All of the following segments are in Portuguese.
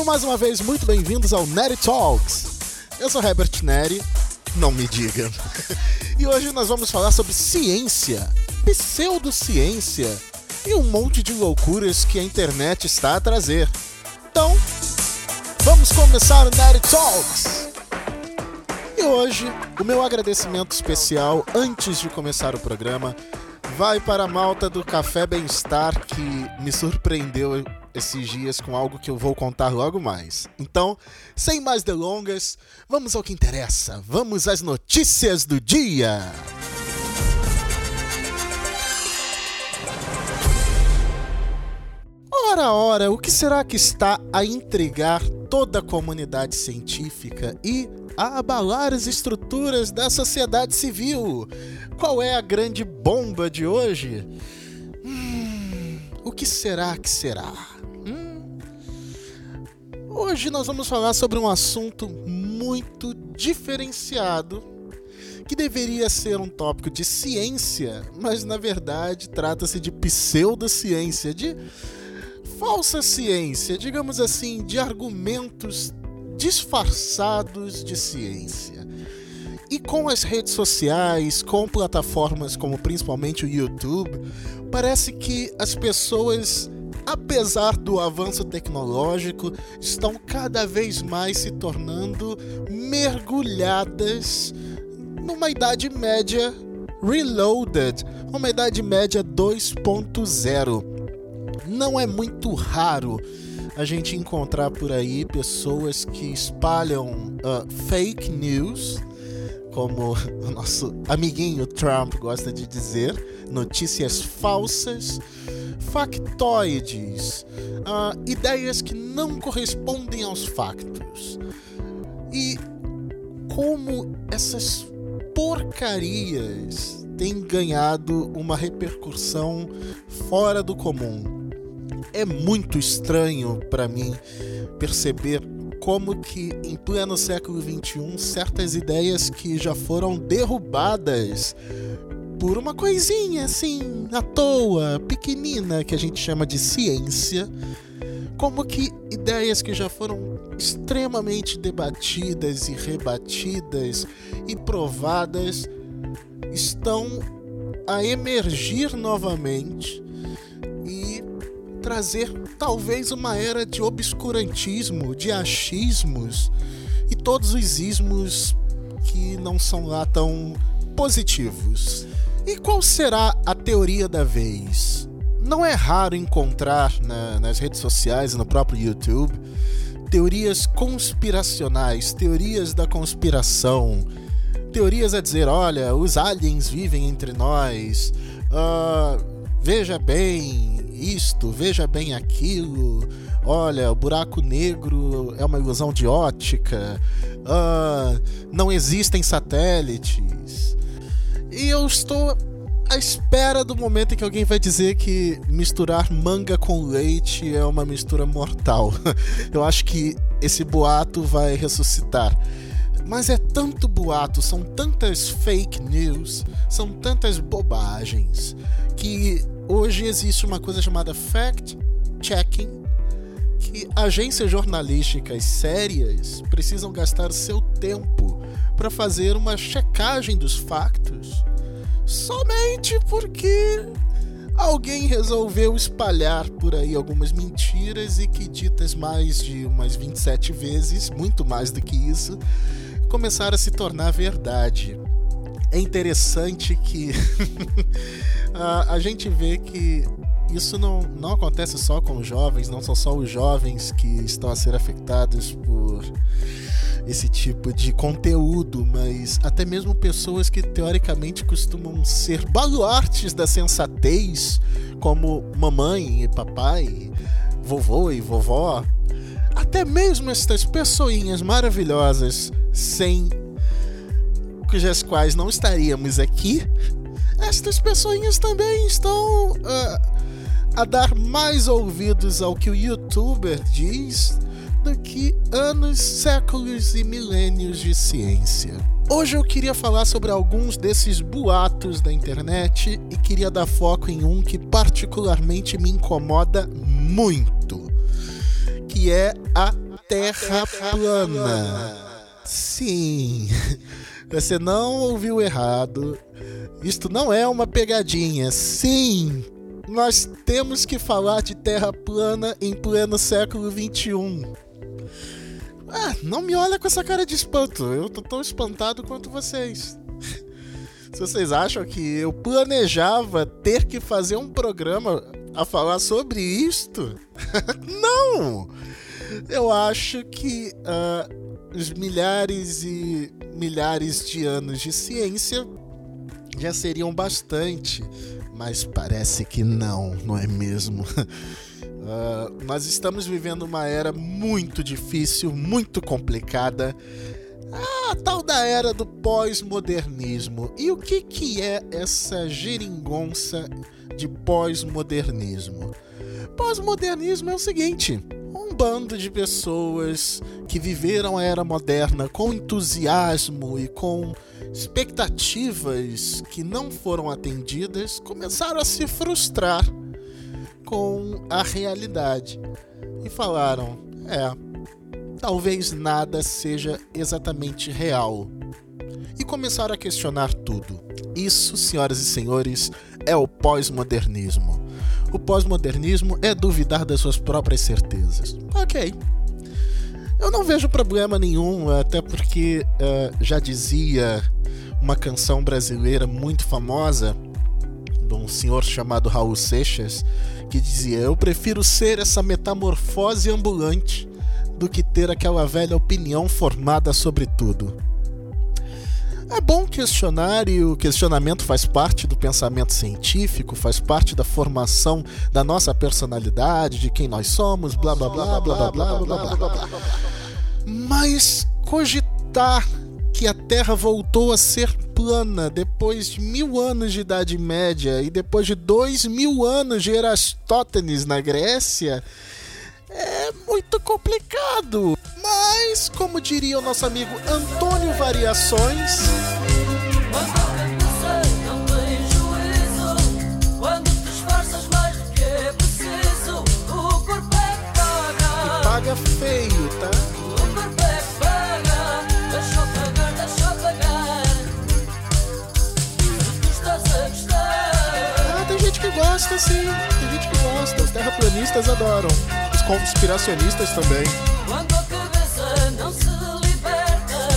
Sejam mais uma vez muito bem-vindos ao Neri Talks. Eu sou Herbert Neri, não me digam. E hoje nós vamos falar sobre ciência, pseudociência e um monte de loucuras que a internet está a trazer. Então, vamos começar o Neri Talks. E hoje, o meu agradecimento especial antes de começar o programa vai para a malta do Café Bem-Estar que me surpreendeu esses dias com algo que eu vou contar logo mais. Então, sem mais delongas, vamos ao que interessa. Vamos às notícias do dia. Ora, ora, o que será que está a intrigar toda a comunidade científica e a abalar as estruturas da sociedade civil? Qual é a grande bomba de hoje? Hum, o que será que será? Hoje nós vamos falar sobre um assunto muito diferenciado que deveria ser um tópico de ciência, mas na verdade trata-se de pseudociência, de falsa ciência, digamos assim, de argumentos disfarçados de ciência. E com as redes sociais, com plataformas como principalmente o YouTube, parece que as pessoas, apesar do avanço tecnológico, estão cada vez mais se tornando mergulhadas numa idade média reloaded, uma idade média 2.0 não é muito raro a gente encontrar por aí pessoas que espalham uh, fake news, como o nosso amiguinho Trump gosta de dizer, notícias falsas, factoides, uh, ideias que não correspondem aos factos. E como essas porcarias têm ganhado uma repercussão fora do comum é muito estranho para mim perceber como que em pleno século XXI certas ideias que já foram derrubadas por uma coisinha assim, à toa, pequenina, que a gente chama de ciência, como que ideias que já foram extremamente debatidas e rebatidas e provadas estão a emergir novamente trazer talvez uma era de obscurantismo, de achismos e todos os ismos que não são lá tão positivos. E qual será a teoria da vez? Não é raro encontrar na, nas redes sociais e no próprio YouTube teorias conspiracionais, teorias da conspiração, teorias a dizer: olha, os aliens vivem entre nós, uh, veja bem, isto, veja bem aquilo. Olha, o buraco negro é uma ilusão de ótica. Uh, não existem satélites. E eu estou à espera do momento em que alguém vai dizer que misturar manga com leite é uma mistura mortal. Eu acho que esse boato vai ressuscitar. Mas é tanto boato, são tantas fake news, são tantas bobagens que hoje existe uma coisa chamada fact-checking, que agências jornalísticas sérias precisam gastar seu tempo para fazer uma checagem dos factos somente porque alguém resolveu espalhar por aí algumas mentiras e que ditas mais de umas 27 vezes, muito mais do que isso, começaram a se tornar verdade é interessante que a, a gente vê que isso não, não acontece só com os jovens, não são só os jovens que estão a ser afetados por esse tipo de conteúdo, mas até mesmo pessoas que teoricamente costumam ser baluartes da sensatez, como mamãe e papai, vovô e vovó, até mesmo estas pessoinhas maravilhosas sem cujas quais não estaríamos aqui, estas pessoinhas também estão uh, a dar mais ouvidos ao que o youtuber diz do que anos, séculos e milênios de ciência. Hoje eu queria falar sobre alguns desses boatos da internet e queria dar foco em um que particularmente me incomoda muito, que é a Terra plana. Sim, você não ouviu errado. Isto não é uma pegadinha. Sim, nós temos que falar de Terra plana em pleno século XXI. Ah, não me olha com essa cara de espanto. Eu tô tão espantado quanto vocês. Se vocês acham que eu planejava ter que fazer um programa a falar sobre isto, não! Eu acho que uh, os milhares e milhares de anos de ciência já seriam bastante, mas parece que não, não é mesmo? Uh, nós estamos vivendo uma era muito difícil, muito complicada. A tal da era do pós-modernismo. E o que, que é essa geringonça de pós-modernismo? Pós-modernismo é o seguinte: bando de pessoas que viveram a era moderna com entusiasmo e com expectativas que não foram atendidas começaram a se frustrar com a realidade e falaram: é, talvez nada seja exatamente real. E começaram a questionar tudo. Isso, senhoras e senhores, é o pós-modernismo. O pós-modernismo é duvidar das suas próprias certezas. Ok. Eu não vejo problema nenhum, até porque uh, já dizia uma canção brasileira muito famosa de um senhor chamado Raul Seixas que dizia: Eu prefiro ser essa metamorfose ambulante do que ter aquela velha opinião formada sobre tudo. É bom questionar e o questionamento faz parte do pensamento científico, faz parte da formação da nossa personalidade, de quem nós somos, blá blá blá blá blá blá blá blá blá. Mas cogitar que a Terra voltou a ser plana depois de mil anos de Idade Média e depois de dois mil anos de Erastótenes na Grécia é muito complicado. Mas, como diria o nosso amigo Antônio Variações. Paga feio, tá? O corpo é paga, deixa pagar, deixa pagar. Tu estás a gostar. Ah, tem gente que gosta, sim. Os terraplanistas adoram. Os conspiracionistas também. Quando a cabeça não se liberta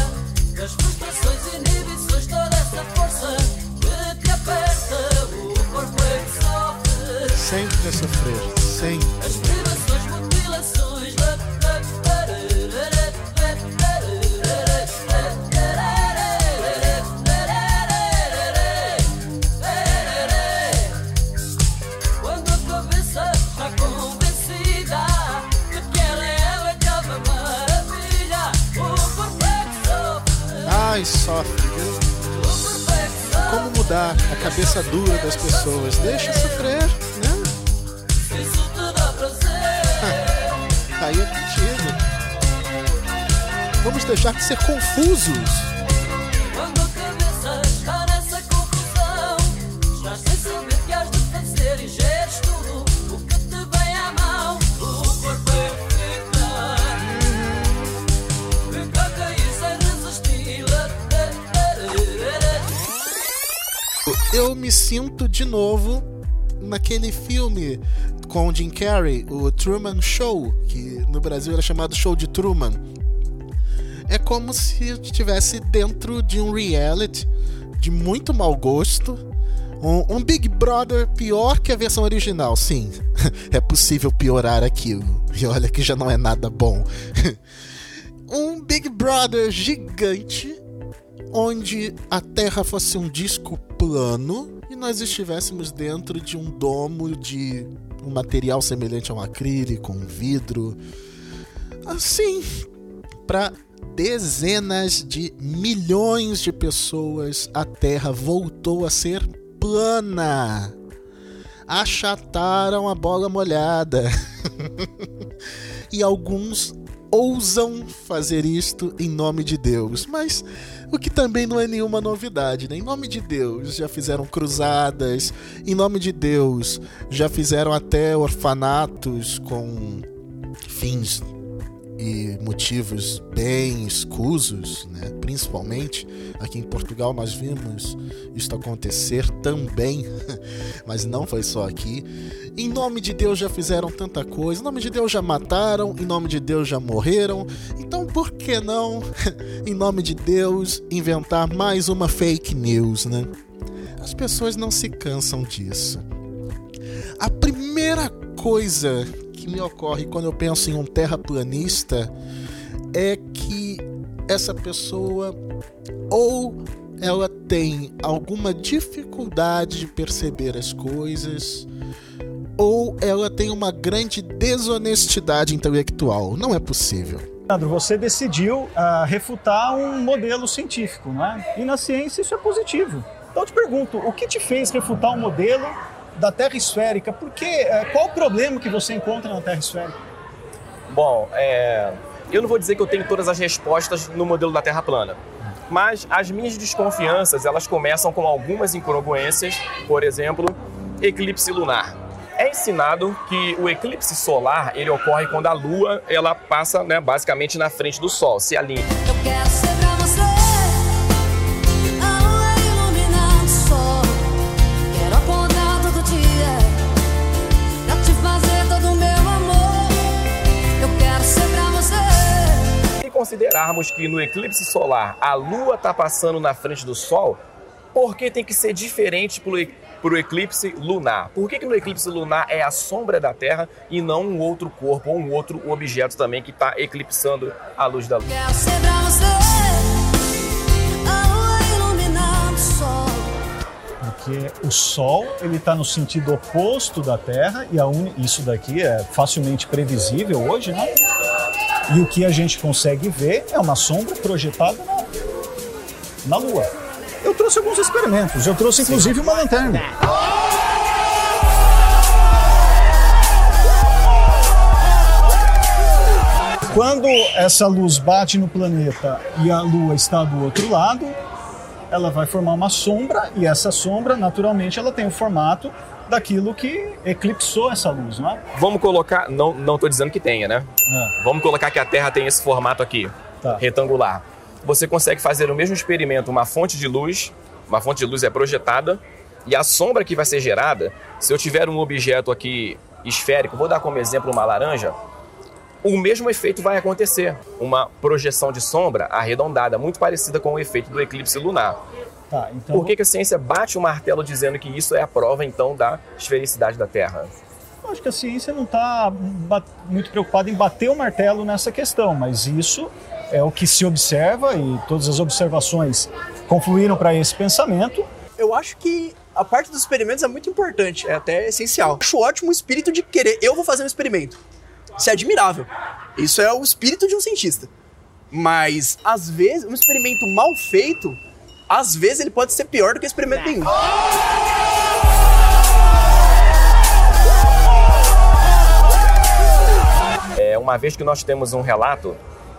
das frustrações inibições, toda essa força que te aperta, o corpo é que sofre. Sempre a sofrer, sempre. Mais sofre, viu? Como mudar a cabeça dura das pessoas? Deixa sofrer, né? Aí é contigo. Vamos deixar de ser confusos. Eu me sinto de novo naquele filme com Jim Carrey, o Truman Show, que no Brasil era chamado Show de Truman. É como se eu estivesse dentro de um reality de muito mau gosto. Um, um, Big Brother pior que a versão original, sim. é possível piorar aquilo. E olha que já não é nada bom. um Big Brother gigante onde a Terra fosse um disco plano e nós estivéssemos dentro de um domo de um material semelhante a um acrílico, um vidro. Assim, para dezenas de milhões de pessoas, a Terra voltou a ser plana. Achataram a bola molhada. e alguns ousam fazer isto em nome de Deus, mas o que também não é nenhuma novidade, né? Em nome de Deus, já fizeram cruzadas, em nome de Deus, já fizeram até orfanatos com fins e motivos bem escusos, né? principalmente aqui em Portugal nós vimos isso acontecer também, mas não foi só aqui. Em nome de Deus já fizeram tanta coisa, em nome de Deus já mataram, em nome de Deus já morreram, então por que não, em nome de Deus, inventar mais uma fake news, né? As pessoas não se cansam disso. A primeira coisa que me ocorre quando eu penso em um terraplanista é que essa pessoa ou ela tem alguma dificuldade de perceber as coisas ou ela tem uma grande desonestidade intelectual. Não é possível. Leandro, você decidiu uh, refutar um modelo científico, né? E na ciência isso é positivo. Então eu te pergunto, o que te fez refutar um modelo da Terra esférica? Porque, uh, qual o problema que você encontra na Terra esférica? Bom, é... eu não vou dizer que eu tenho todas as respostas no modelo da Terra plana. Mas as minhas desconfianças, elas começam com algumas incongruências, por exemplo, eclipse lunar. É ensinado que o eclipse solar ele ocorre quando a Lua ela passa, né, basicamente na frente do Sol, se alinha. Considerarmos que no eclipse solar a Lua está passando na frente do Sol, por que tem que ser diferente para o eclipse lunar? Por que, que no eclipse lunar é a sombra da Terra e não um outro corpo ou um outro objeto também que está eclipsando a luz da lua? Porque o Sol ele está no sentido oposto da Terra e un... isso daqui é facilmente previsível hoje, né? E o que a gente consegue ver é uma sombra projetada na, na Lua eu trouxe alguns experimentos. Eu trouxe inclusive uma lanterna. Quando essa luz bate no planeta e a Lua está do outro lado, ela vai formar uma sombra e essa sombra, naturalmente, ela tem o formato daquilo que eclipsou essa luz, não é? Vamos colocar, não, não estou dizendo que tenha, né? É. Vamos colocar que a Terra tem esse formato aqui, tá. retangular você consegue fazer o mesmo experimento, uma fonte de luz, uma fonte de luz é projetada, e a sombra que vai ser gerada, se eu tiver um objeto aqui esférico, vou dar como exemplo uma laranja, o mesmo efeito vai acontecer. Uma projeção de sombra arredondada, muito parecida com o efeito do eclipse lunar. Tá, então... Por que, que a ciência bate o martelo dizendo que isso é a prova, então, da esfericidade da Terra? Eu acho que a ciência não está muito preocupada em bater o martelo nessa questão, mas isso é o que se observa e todas as observações confluíram para esse pensamento. Eu acho que a parte dos experimentos é muito importante, é até essencial. Acho ótimo o espírito de querer, eu vou fazer um experimento. Isso é admirável. Isso é o espírito de um cientista. Mas, às vezes, um experimento mal feito, às vezes ele pode ser pior do que um experimento nenhum. É, uma vez que nós temos um relato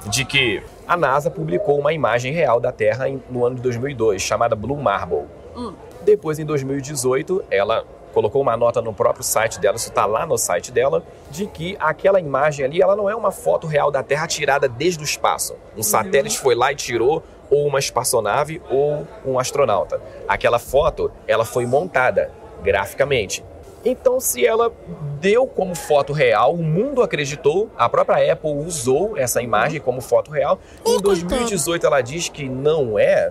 de que a NASA publicou uma imagem real da Terra no ano de 2002, chamada Blue Marble. Hum. Depois, em 2018, ela colocou uma nota no próprio site dela, isso está lá no site dela, de que aquela imagem ali, ela não é uma foto real da Terra tirada desde o espaço. Um uhum. satélite foi lá e tirou, ou uma espaçonave, ou um astronauta. Aquela foto, ela foi montada graficamente. Então, se ela deu como foto real, o mundo acreditou, a própria Apple usou essa imagem como foto real. Em 2018 ela diz que não é.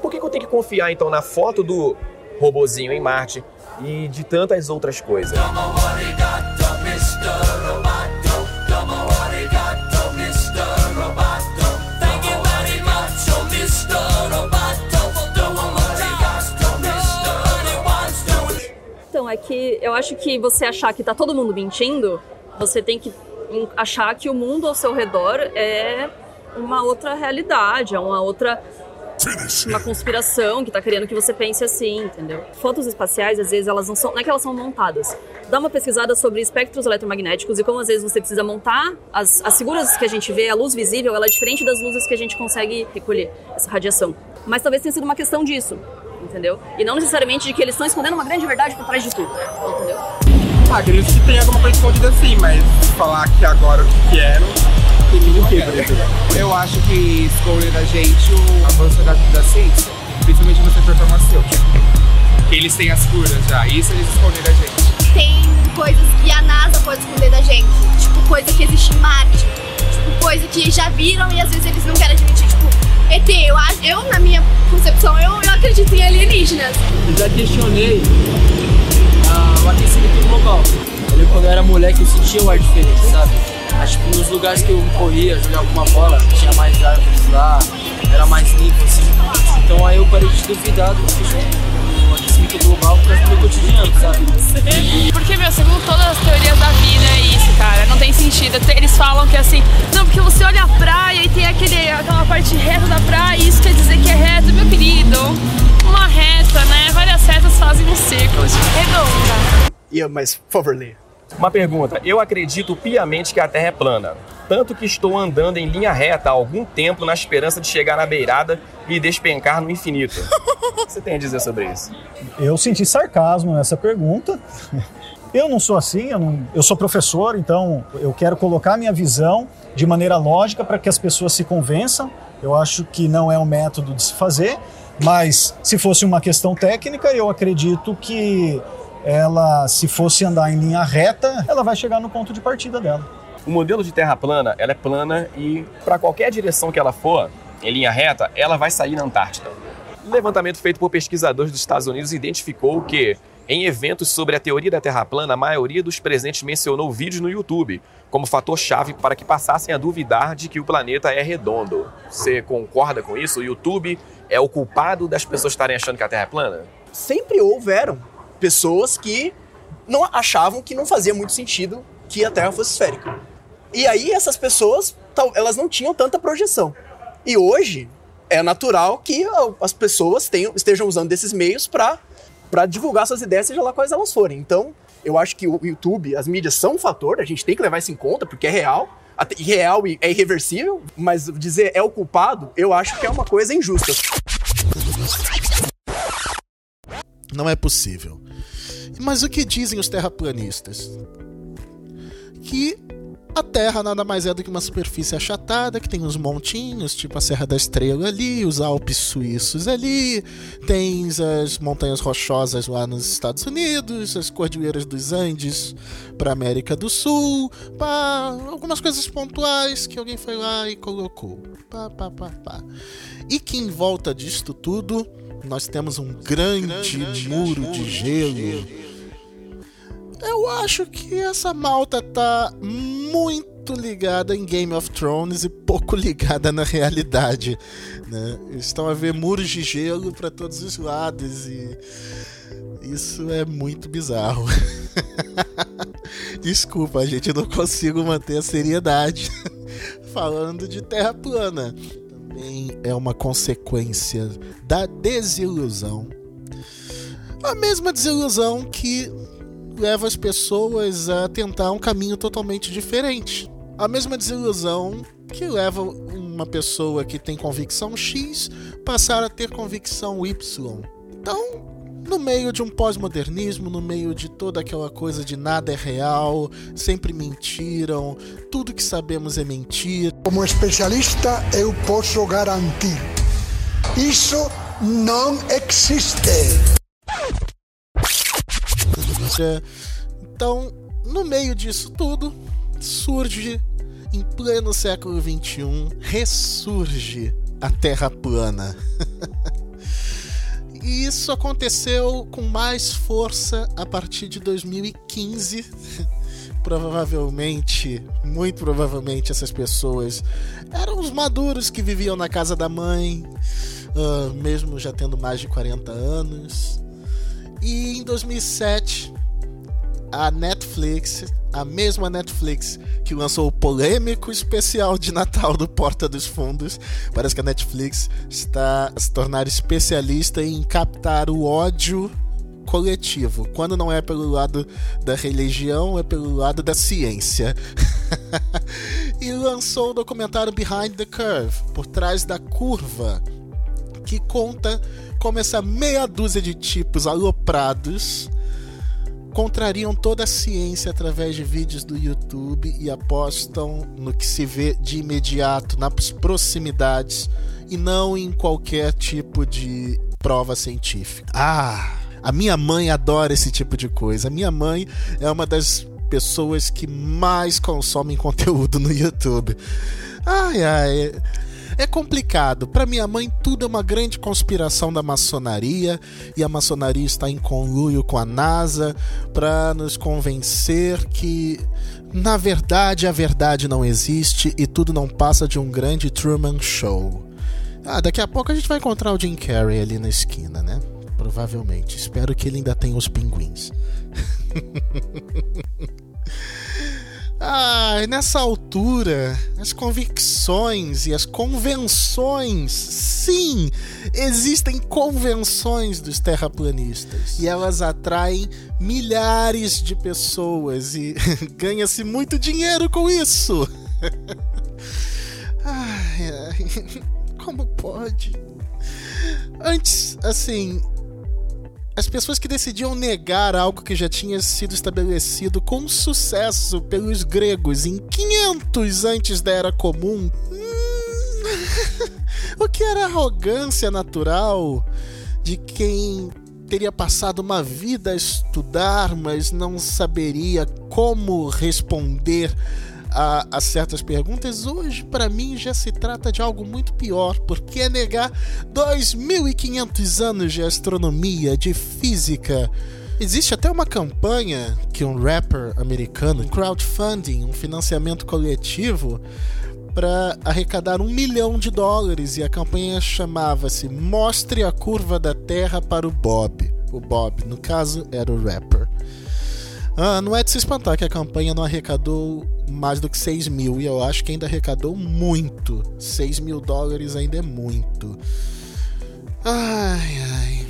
Por que, eu tenho que confiar então na foto do robozinho em Marte e de tantas outras coisas? É que eu acho que você achar que tá todo mundo mentindo, você tem que achar que o mundo ao seu redor é uma outra realidade, é uma outra uma conspiração que está querendo que você pense assim, entendeu? Fotos espaciais, às vezes, elas não são. Não é que elas são montadas. Dá uma pesquisada sobre espectros eletromagnéticos e como às vezes você precisa montar as, as figuras que a gente vê, a luz visível, ela é diferente das luzes que a gente consegue recolher, essa radiação. Mas talvez tenha sido uma questão disso entendeu? E não necessariamente de que eles estão escondendo uma grande verdade por trás de tudo, entendeu? Ah, acredito que tem alguma coisa escondida sim, mas falar que agora o que, que é, não crime do que, por exemplo? Eu acho que esconde da gente o avanço da, da ciência, principalmente no setor farmacêutico. Que eles têm as curas já, isso eles escondem da gente. Tem coisas que a NASA pode esconder da gente, tipo coisa que existe em Marte, tipo coisa que já viram e às vezes eles não querem admitir, tipo ET, eu, acho- eu na minha concepção, eu, eu acredito em alienígenas. Eu já questionei ah, o aquecimento global. Eu quando eu era moleque, eu sentia um ar diferente, sabe? Mas, tipo, nos lugares que eu corria, jogava uma bola, tinha mais árvores lá, era mais limpo, assim. Então aí eu parei de duvidar do, do aquecimento global por causa do Porque, meu, segundo todas as teorias da vida é isso, cara. Não tem sentido. Eles falam que assim, não, porque você olha a praia e tem aquele, aquela parte reta da praia e isso quer dizer que é reto. Meu querido, uma reta, né? Várias retas fazem um círculo redonda. E, mas, por favor, leia. Uma pergunta. Eu acredito piamente que a Terra é plana. Tanto que estou andando em linha reta há algum tempo na esperança de chegar na beirada e despencar no infinito. O que você tem a dizer sobre isso? Eu senti sarcasmo nessa pergunta. Eu não sou assim, eu, não- eu sou professor, então eu quero colocar minha visão de maneira lógica para que as pessoas se convençam. Eu acho que não é um método de se fazer, mas se fosse uma questão técnica, eu acredito que ela, se fosse andar em linha reta, ela vai chegar no ponto de partida dela. O modelo de Terra plana, ela é plana e para qualquer direção que ela for, em linha reta, ela vai sair na Antártida. Um levantamento feito por pesquisadores dos Estados Unidos identificou que, em eventos sobre a teoria da Terra plana, a maioria dos presentes mencionou vídeos no YouTube como fator-chave para que passassem a duvidar de que o planeta é redondo. Você concorda com isso? O YouTube é o culpado das pessoas estarem achando que a Terra é plana? Sempre houveram pessoas que não achavam que não fazia muito sentido que a Terra fosse esférica. E aí essas pessoas, elas não tinham tanta projeção. E hoje é natural que as pessoas tenham, estejam usando desses meios para para divulgar suas ideias, seja lá quais elas forem. Então, eu acho que o YouTube, as mídias são um fator, a gente tem que levar isso em conta, porque é real, real e é irreversível, mas dizer é o culpado, eu acho que é uma coisa injusta. Não é possível. Mas o que dizem os terraplanistas? Que a Terra nada mais é do que uma superfície achatada, que tem uns montinhos, tipo a Serra da Estrela ali, os Alpes suíços ali, tens as montanhas rochosas lá nos Estados Unidos, as cordilheiras dos Andes para América do Sul, pá, algumas coisas pontuais que alguém foi lá e colocou. Pá, pá, pá, pá. E que em volta disto tudo nós temos um grande, muro de gelo. Eu acho que essa malta tá muito ligada em Game of Thrones e pouco ligada na realidade. Né? Estão a ver muros de gelo para todos os lados e isso é muito bizarro. Desculpa, gente, eu não consigo manter a seriedade falando de terra plana. Também é uma consequência da desilusão. A mesma desilusão que leva as pessoas a tentar um caminho totalmente diferente. A mesma desilusão que leva uma pessoa que tem convicção X passar a ter convicção Y. Então, no meio de um pós-modernismo, no meio de toda aquela coisa de nada é real, sempre mentiram, tudo que sabemos é mentira. Como especialista, eu posso garantir: isso não existe. Então, no meio disso tudo, surge, em pleno século XXI, ressurge a Terra plana. e isso aconteceu com mais força a partir de 2015. Provavelmente, muito provavelmente, essas pessoas eram os maduros que viviam na casa da mãe, ah, mesmo já tendo mais de 40 anos. E em 2007, a Netflix, a mesma Netflix que lançou o polêmico especial de Natal do Porta dos Fundos, parece que a Netflix está a se tornar especialista em captar o ódio coletivo. Quando não é pelo lado da religião, é pelo lado da ciência. e lançou o documentário Behind the Curve, por trás da curva, que conta como essa meia dúzia de tipos aloprados contrariam toda a ciência através de vídeos do YouTube e apostam no que se vê de imediato, nas proximidades e não em qualquer tipo de prova científica. Ah, a minha mãe adora esse tipo de coisa. A minha mãe é uma das pessoas que mais consomem conteúdo no YouTube. Ai, ai. É complicado. Para minha mãe, tudo é uma grande conspiração da maçonaria e a maçonaria está em conluio com a NASA para nos convencer que, na verdade, a verdade não existe e tudo não passa de um grande Truman Show. Ah, daqui a pouco a gente vai encontrar o Jim Carrey ali na esquina, né? Provavelmente. Espero que ele ainda tenha os pinguins. Ah, nessa altura, as convicções e as convenções, sim, existem convenções dos terraplanistas e elas atraem milhares de pessoas e ganha-se muito dinheiro com isso. ai, ai, como pode? Antes, assim, as pessoas que decidiam negar algo que já tinha sido estabelecido com sucesso pelos gregos em 500 antes da Era Comum. Hum, o que era arrogância natural de quem teria passado uma vida a estudar, mas não saberia como responder a, a certas perguntas, hoje para mim já se trata de algo muito pior, porque é negar 2.500 anos de astronomia, de física. Existe até uma campanha que um rapper americano, um crowdfunding, um financiamento coletivo, para arrecadar um milhão de dólares e a campanha chamava-se Mostre a Curva da Terra para o Bob. O Bob, no caso, era o rapper. Ah, não é de se espantar que a campanha não arrecadou mais do que 6 mil, e eu acho que ainda arrecadou muito. 6 mil dólares ainda é muito. Ai, ai.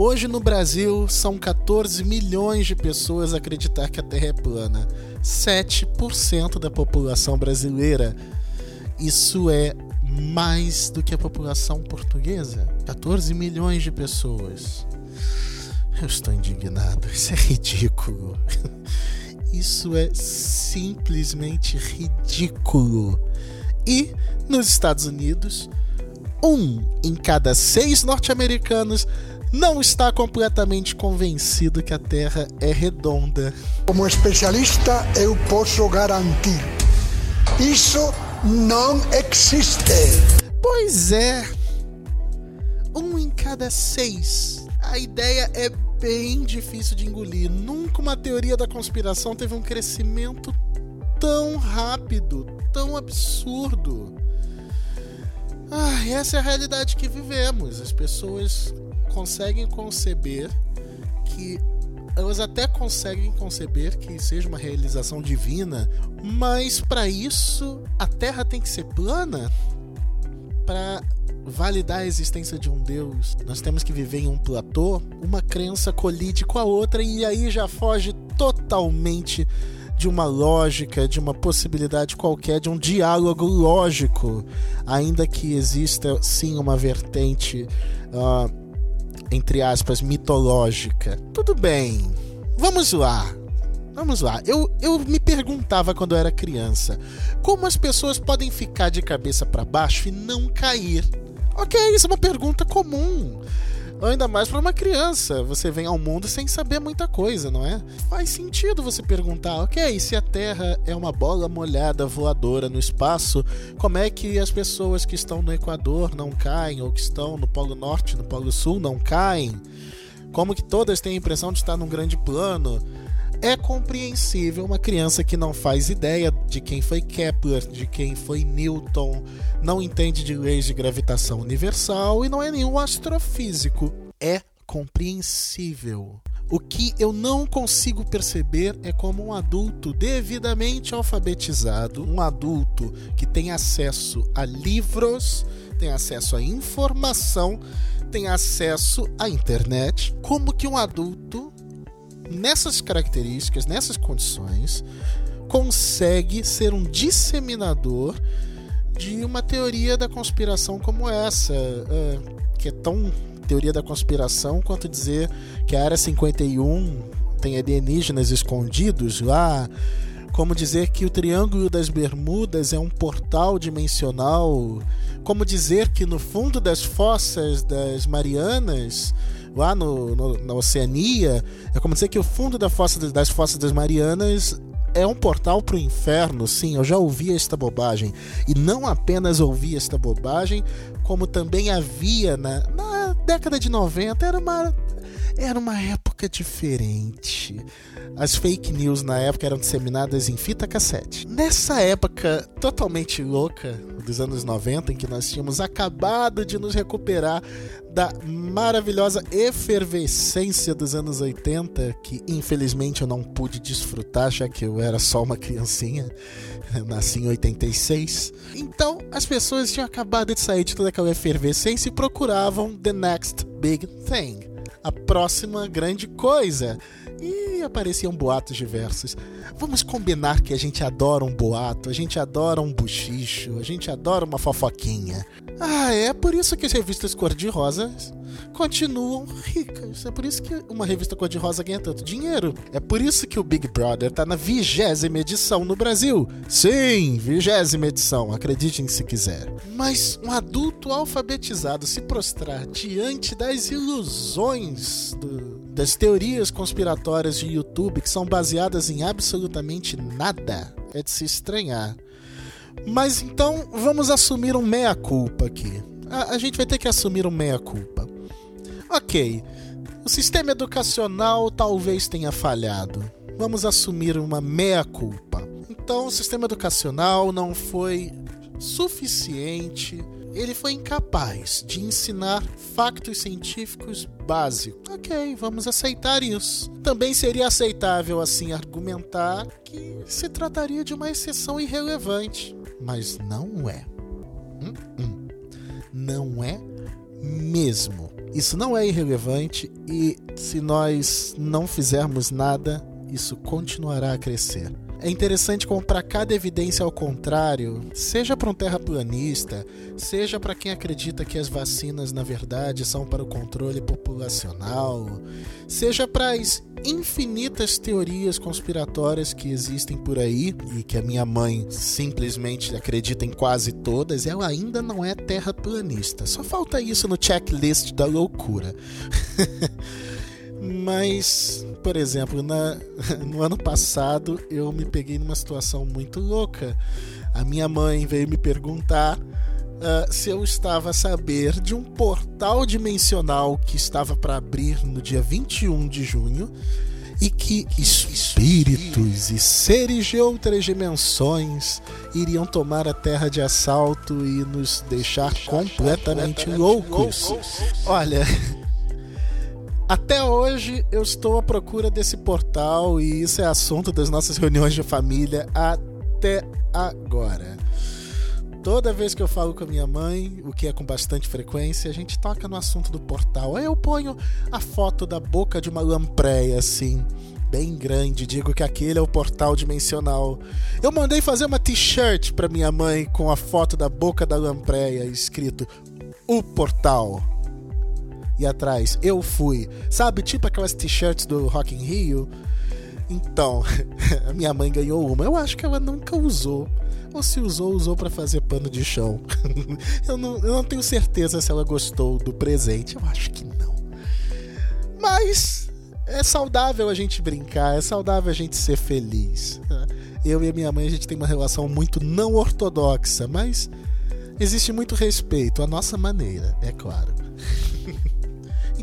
Hoje no Brasil são 14 milhões de pessoas a acreditar que a Terra é plana. 7% da população brasileira. Isso é mais do que a população portuguesa. 14 milhões de pessoas. Eu estou indignado. Isso é ridículo. Isso é simplesmente ridículo. E nos Estados Unidos, um em cada seis norte-americanos não está completamente convencido que a Terra é redonda. Como especialista, eu posso garantir: isso não existe. Pois é. Um em cada seis. A ideia é bem difícil de engolir. Nunca uma teoria da conspiração teve um crescimento tão rápido, tão absurdo. Ah, essa é a realidade que vivemos. As pessoas conseguem conceber que elas até conseguem conceber que seja uma realização divina, mas para isso a Terra tem que ser plana para validar a existência de um Deus, nós temos que viver em um platô, uma crença colide com a outra e aí já foge totalmente de uma lógica, de uma possibilidade qualquer, de um diálogo lógico, ainda que exista sim uma vertente, uh, entre aspas, mitológica. Tudo bem, vamos lá. Vamos lá, eu, eu me perguntava quando eu era criança como as pessoas podem ficar de cabeça para baixo e não cair. Ok, isso é uma pergunta comum. Ainda mais para uma criança. Você vem ao mundo sem saber muita coisa, não é? Faz sentido você perguntar, ok, se a Terra é uma bola molhada voadora no espaço, como é que as pessoas que estão no Equador não caem, ou que estão no Polo Norte, no Polo Sul não caem? Como que todas têm a impressão de estar num grande plano? É compreensível uma criança que não faz ideia de quem foi Kepler, de quem foi Newton, não entende de leis de gravitação universal e não é nenhum astrofísico. É compreensível. O que eu não consigo perceber é como um adulto devidamente alfabetizado, um adulto que tem acesso a livros, tem acesso a informação, tem acesso à internet, como que um adulto nessas características, nessas condições, consegue ser um disseminador de uma teoria da conspiração como essa, uh, que é tão teoria da conspiração quanto dizer que a Área 51 tem alienígenas escondidos lá, como dizer que o Triângulo das Bermudas é um portal dimensional, como dizer que no fundo das fossas das Marianas, lá no, no na Oceania, é como dizer que o fundo da fossa, das fossas das Marianas é um portal para o inferno, sim, eu já ouvi esta bobagem. E não apenas ouvi esta bobagem, como também havia na, na década de 90, era uma, era uma época diferente. As fake news na época eram disseminadas em fita cassete. Nessa época totalmente louca dos anos 90, em que nós tínhamos acabado de nos recuperar da maravilhosa efervescência dos anos 80, que infelizmente eu não pude desfrutar, já que eu era só uma criancinha, nasci em 86. Então, as pessoas tinham acabado de sair de toda aquela efervescência e procuravam the next big thing a próxima grande coisa. E apareciam boatos diversos. Vamos combinar que a gente adora um boato, a gente adora um buchicho, a gente adora uma fofoquinha. Ah, é por isso que as revistas cor-de-rosa continuam ricas. É por isso que uma revista cor-de-rosa ganha tanto dinheiro. É por isso que o Big Brother tá na vigésima edição no Brasil. Sim, vigésima edição, acreditem se quiser. Mas um adulto alfabetizado se prostrar diante das ilusões do, das teorias conspiratórias de YouTube que são baseadas em absolutamente nada é de se estranhar. Mas então vamos assumir um meia-culpa aqui. A, a, gente vai ter que assumir um meia-culpa. Ok, o sistema educacional talvez tenha falhado. Vamos assumir uma meia-culpa. Então, o sistema educacional não foi suficiente, ele foi incapaz de ensinar factos científicos básicos. Ok, vamos aceitar isso. Também seria aceitável assim argumentar que se trataria de uma exceção irrelevante mas não é. Hum, hum. Não é mesmo. Isso não é irrelevante e se nós não fizermos nada, isso continuará a crescer. É interessante como para cada evidência ao contrário, seja para um terraplanista, seja para quem acredita que as vacinas na verdade são para o controle populacional, seja para as infinitas teorias conspiratórias que existem por aí e que a minha mãe simplesmente acredita em quase todas, ela ainda não é terraplanista. Só falta isso no checklist da loucura. Mas, por exemplo, na, no ano passado eu me peguei numa situação muito louca. A minha mãe veio me perguntar uh, se eu estava a saber de um portal dimensional que estava para abrir no dia 21 de junho e que espíritos e seres de outras dimensões iriam tomar a Terra de assalto e nos deixar completamente loucos. Olha. Até hoje eu estou à procura desse portal e isso é assunto das nossas reuniões de família até agora. Toda vez que eu falo com a minha mãe, o que é com bastante frequência, a gente toca no assunto do portal. Aí eu ponho a foto da boca de uma lampreia assim, bem grande, digo que aquele é o portal dimensional. Eu mandei fazer uma t-shirt para minha mãe com a foto da boca da lampreia escrito o portal e atrás, eu fui. Sabe, tipo aquelas t-shirts do Rock in Rio? Então, a minha mãe ganhou uma. Eu acho que ela nunca usou. Ou se usou, usou para fazer pano de chão. eu, não, eu não tenho certeza se ela gostou do presente. Eu acho que não. Mas é saudável a gente brincar, é saudável a gente ser feliz. Eu e a minha mãe, a gente tem uma relação muito não ortodoxa, mas existe muito respeito, a nossa maneira, é claro.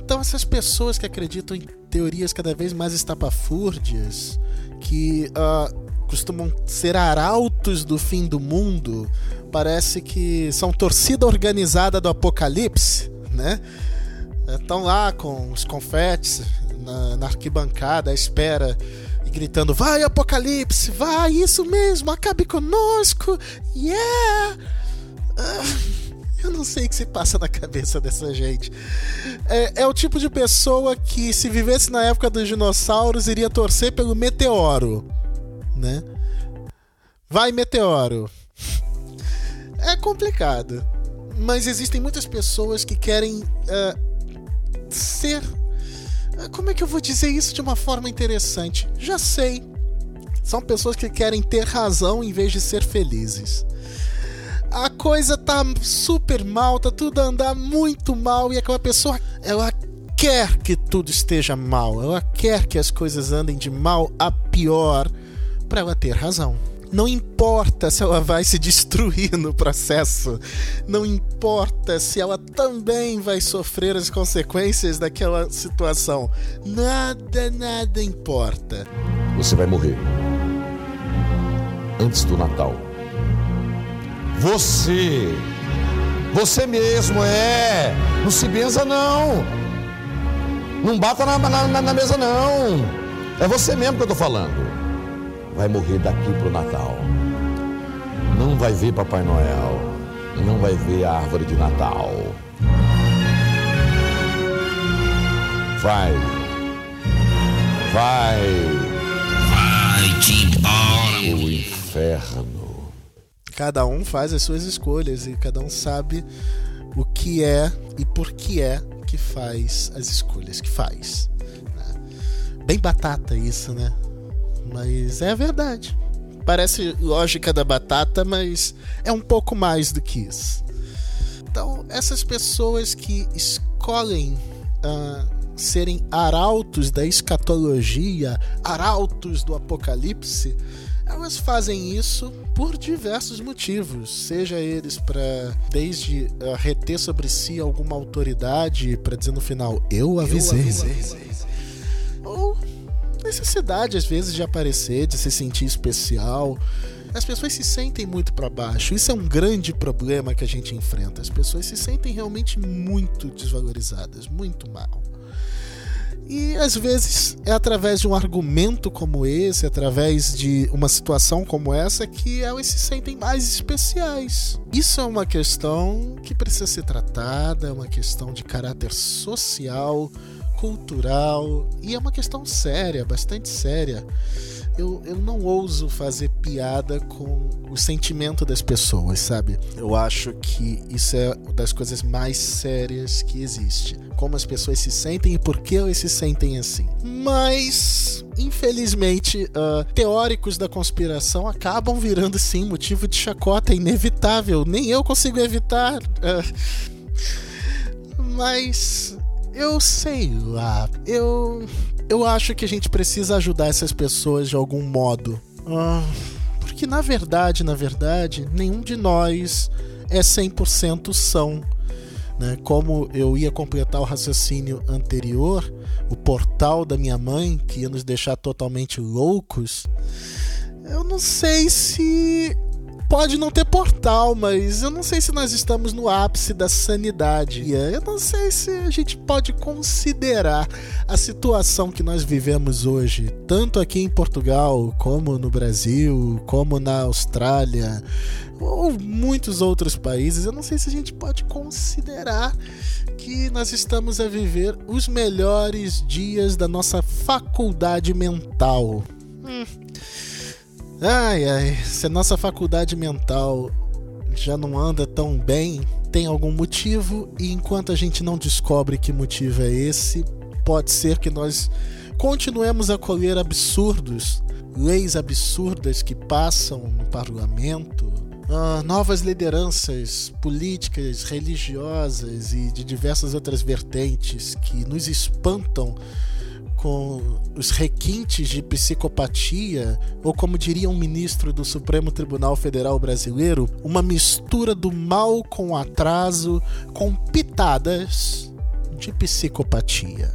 Então, essas pessoas que acreditam em teorias cada vez mais estapafúrdias, que uh, costumam ser arautos do fim do mundo, parece que são torcida organizada do apocalipse, né? Estão lá com os confetes na, na arquibancada à espera e gritando: Vai, apocalipse, vai, isso mesmo, acabe conosco, yeah! Uh, eu não sei o que se passa na cabeça dessa gente. É, é, o tipo de pessoa que, se vivesse na época dos dinossauros, iria torcer pelo meteoro, né? Vai, meteoro. É complicado. Mas existem muitas pessoas que querem uh, ser. Como é que eu vou dizer isso de uma forma interessante? Já sei. São pessoas que querem ter razão em vez de ser felizes. A coisa tá super mal, tá tudo a andar muito mal e aquela pessoa, ela quer que tudo esteja mal, ela quer que as coisas andem de mal a pior para ela ter razão. Não importa se ela vai se destruir no processo, não importa se ela também vai sofrer as consequências daquela situação. Nada, nada importa. Você vai morrer antes do Natal. Você, você mesmo é. Não se benza, não. Não bata na, na, na mesa, não. É você mesmo que eu tô falando vai morrer daqui pro Natal. Não vai ver Papai Noel. Não vai ver a árvore de Natal. Vai. Vai. Vai-te embora. O inferno. Cada um faz as suas escolhas e cada um sabe o que é e por que é que faz as escolhas que faz. Né? Bem batata isso, né? Mas é a verdade. Parece lógica da batata, mas é um pouco mais do que isso. Então, essas pessoas que escolhem uh, serem arautos da escatologia, arautos do apocalipse, elas fazem isso por diversos motivos, seja eles para desde uh, reter sobre si alguma autoridade para dizer no final eu avisei, eu avisei. ou necessidade, às vezes, de aparecer, de se sentir especial. As pessoas se sentem muito para baixo. Isso é um grande problema que a gente enfrenta. As pessoas se sentem realmente muito desvalorizadas, muito mal. E às vezes é através de um argumento como esse, através de uma situação como essa, que elas se sentem mais especiais. Isso é uma questão que precisa ser tratada, é uma questão de caráter social, cultural e é uma questão séria, bastante séria. Eu, eu não ouso fazer piada com o sentimento das pessoas, sabe? Eu acho que isso é uma das coisas mais sérias que existe. Como as pessoas se sentem e por que elas se sentem assim. Mas, infelizmente, uh, teóricos da conspiração acabam virando, sim, motivo de chacota. Inevitável. Nem eu consigo evitar. Uh, mas eu sei lá. Eu. Eu acho que a gente precisa ajudar essas pessoas de algum modo. Ah, porque na verdade, na verdade, nenhum de nós é 100% são. Né? Como eu ia completar o raciocínio anterior, o portal da minha mãe, que ia nos deixar totalmente loucos, eu não sei se pode não ter portal, mas eu não sei se nós estamos no ápice da sanidade. Eu não sei se a gente pode considerar a situação que nós vivemos hoje, tanto aqui em Portugal, como no Brasil, como na Austrália, ou muitos outros países. Eu não sei se a gente pode considerar que nós estamos a viver os melhores dias da nossa faculdade mental. Hum. Ai, ai, se a nossa faculdade mental já não anda tão bem, tem algum motivo, e enquanto a gente não descobre que motivo é esse, pode ser que nós continuemos a colher absurdos, leis absurdas que passam no parlamento, uh, novas lideranças políticas, religiosas e de diversas outras vertentes que nos espantam com os requintes de psicopatia, ou como diria um ministro do Supremo Tribunal Federal Brasileiro, uma mistura do mal com atraso, com pitadas de psicopatia.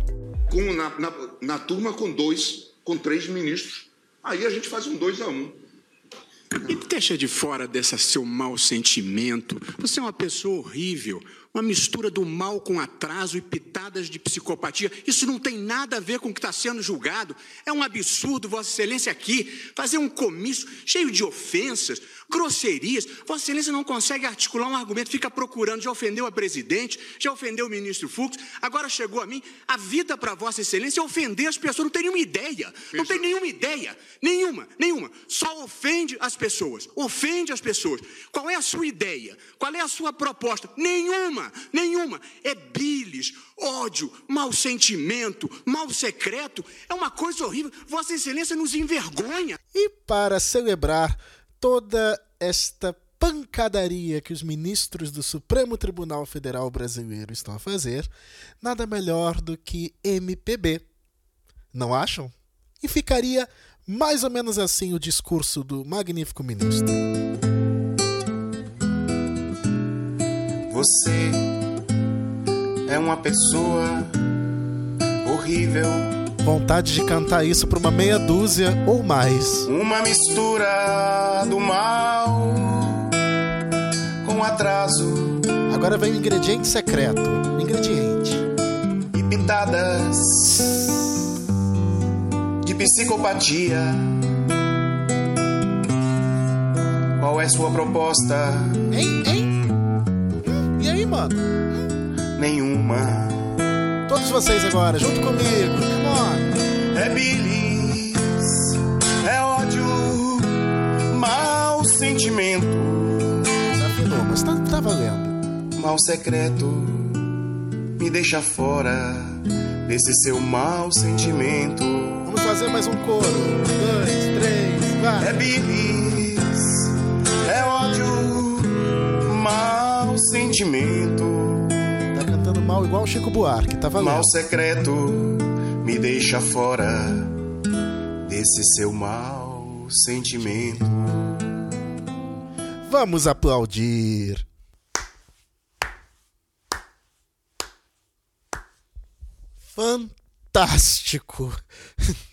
Com, na, na, na turma com dois, com três ministros, aí a gente faz um dois a um. E deixa de fora desse seu mau sentimento. Você é uma pessoa horrível, uma mistura do mal com atraso e pitadas de psicopatia. Isso não tem nada a ver com o que está sendo julgado. É um absurdo, Vossa Excelência, aqui fazer um comício cheio de ofensas, grosserias. Vossa Excelência não consegue articular um argumento, fica procurando. Já ofendeu a presidente, já ofendeu o ministro Fux, agora chegou a mim. A vida para Vossa Excelência é ofender as pessoas. Não tem nenhuma ideia. Não tem nenhuma ideia. Nenhuma, nenhuma. Só ofende as pessoas. Ofende as pessoas. Qual é a sua ideia? Qual é a sua proposta? Nenhuma Nenhuma, nenhuma. É bilis, ódio, mau sentimento, mal secreto. É uma coisa horrível. Vossa Excelência nos envergonha. E para celebrar toda esta pancadaria que os ministros do Supremo Tribunal Federal Brasileiro estão a fazer, nada melhor do que MPB. Não acham? E ficaria mais ou menos assim o discurso do magnífico ministro. Você é uma pessoa horrível. Vontade de cantar isso para uma meia dúzia ou mais. Uma mistura do mal com atraso. Agora vem o ingrediente secreto. Ingrediente. E pitadas de psicopatia. Qual é sua proposta? Hein, mano? Nenhuma. Todos vocês agora, junto comigo. Come on. É bilis, é ódio, mau sentimento. Desafinou, mas tá, tá valendo. Mal secreto, me deixa fora desse seu mau sentimento. Vamos fazer mais um coro. Um, dois, três, vai. É bilis, sentimento. Tá cantando mal igual o Chico Buarque, tá valendo. Mal secreto, me deixa fora desse seu mau sentimento. Vamos aplaudir. Fantástico.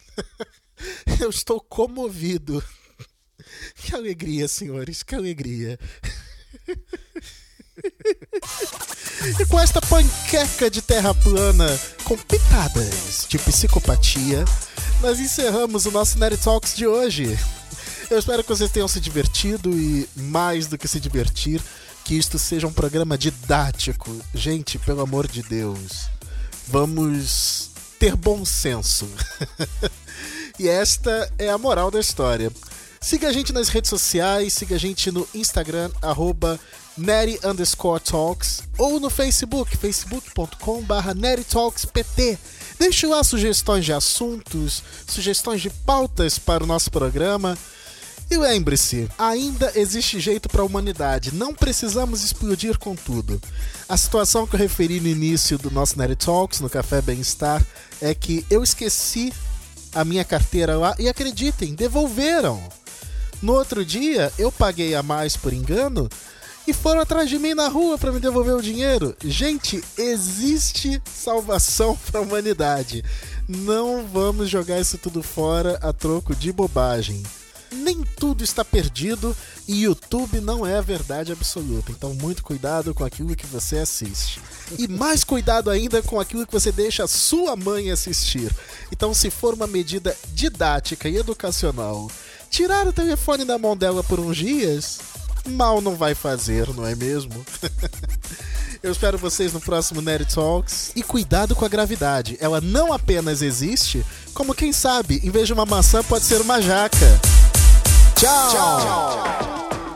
Eu estou comovido. Que alegria, senhores, que alegria. E com esta panqueca de terra plana com pitadas de psicopatia, nós encerramos o nosso Nerd Talks de hoje. Eu espero que vocês tenham se divertido e, mais do que se divertir, que isto seja um programa didático. Gente, pelo amor de Deus, vamos ter bom senso. e esta é a moral da história. Siga a gente nas redes sociais, siga a gente no Instagram, arroba Neri underscore Talks, ou no Facebook, facebook.com.br NeriTalksPT. Deixe lá sugestões de assuntos, sugestões de pautas para o nosso programa. E lembre-se, ainda existe jeito para a humanidade, não precisamos explodir com tudo. A situação que eu referi no início do nosso Nerd Talks, no Café Bem-Estar, é que eu esqueci a minha carteira lá e acreditem, devolveram. No outro dia, eu paguei a mais por engano e foram atrás de mim na rua para me devolver o dinheiro. Gente, existe salvação para a humanidade. Não vamos jogar isso tudo fora a troco de bobagem. Nem tudo está perdido e YouTube não é a verdade absoluta. Então, muito cuidado com aquilo que você assiste. E mais cuidado ainda com aquilo que você deixa a sua mãe assistir. Então, se for uma medida didática e educacional, tirar o telefone da mão dela por uns dias, mal não vai fazer, não é mesmo? Eu espero vocês no próximo Nerd Talks. E cuidado com a gravidade. Ela não apenas existe, como quem sabe, em vez de uma maçã, pode ser uma jaca. Tchau. Tchau.